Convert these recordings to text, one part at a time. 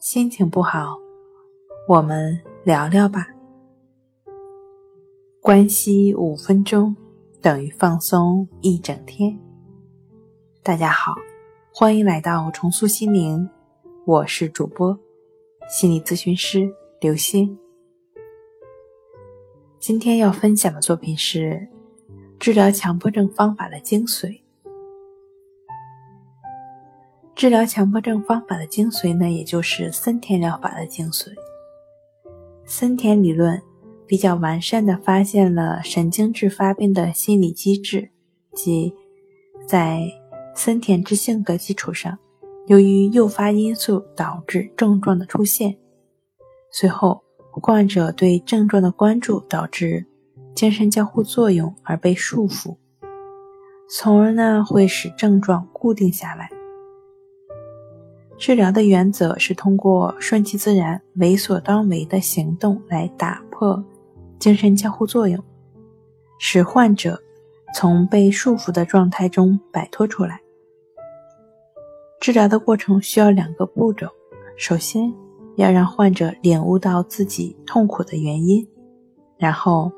心情不好，我们聊聊吧。关系五分钟等于放松一整天。大家好，欢迎来到重塑心灵，我是主播心理咨询师刘星。今天要分享的作品是治疗强迫症方法的精髓。治疗强迫症方法的精髓呢，也就是森田疗法的精髓。森田理论比较完善的发现了神经质发病的心理机制，即在森田之性格基础上，由于诱发因素导致症状的出现，随后患者对症状的关注导致精神交互作用而被束缚，从而呢会使症状固定下来。治疗的原则是通过顺其自然、为所当为的行动来打破精神交互作用，使患者从被束缚的状态中摆脱出来。治疗的过程需要两个步骤：首先要让患者领悟到自己痛苦的原因，然后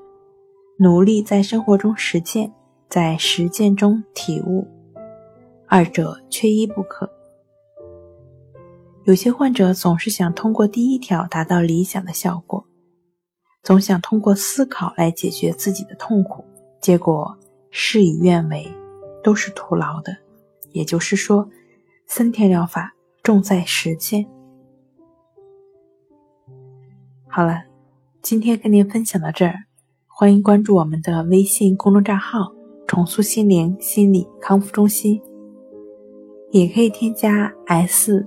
努力在生活中实践，在实践中体悟，二者缺一不可。有些患者总是想通过第一条达到理想的效果，总想通过思考来解决自己的痛苦，结果事与愿违，都是徒劳的。也就是说，森田疗法重在实践。好了，今天跟您分享到这儿，欢迎关注我们的微信公众账号“重塑心灵心理康复中心”。也可以添加 S